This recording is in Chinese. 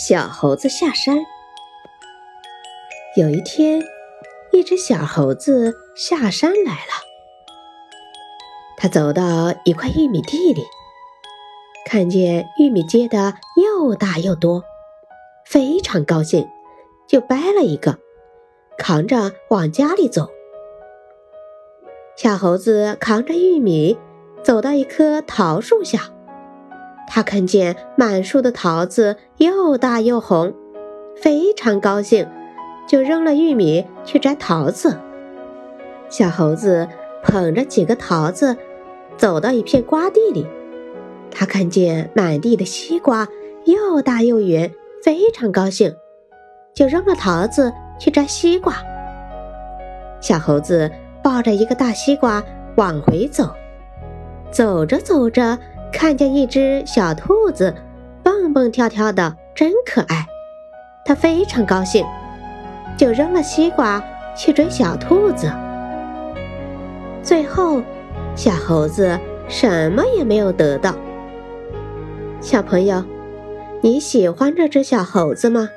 小猴子下山。有一天，一只小猴子下山来了。他走到一块玉米地里，看见玉米结的又大又多，非常高兴，就掰了一个，扛着往家里走。小猴子扛着玉米走到一棵桃树下。他看见满树的桃子又大又红，非常高兴，就扔了玉米去摘桃子。小猴子捧着几个桃子，走到一片瓜地里，他看见满地的西瓜又大又圆，非常高兴，就扔了桃子去摘西瓜。小猴子抱着一个大西瓜往回走，走着走着。看见一只小兔子，蹦蹦跳跳的，真可爱。他非常高兴，就扔了西瓜去追小兔子。最后，小猴子什么也没有得到。小朋友，你喜欢这只小猴子吗？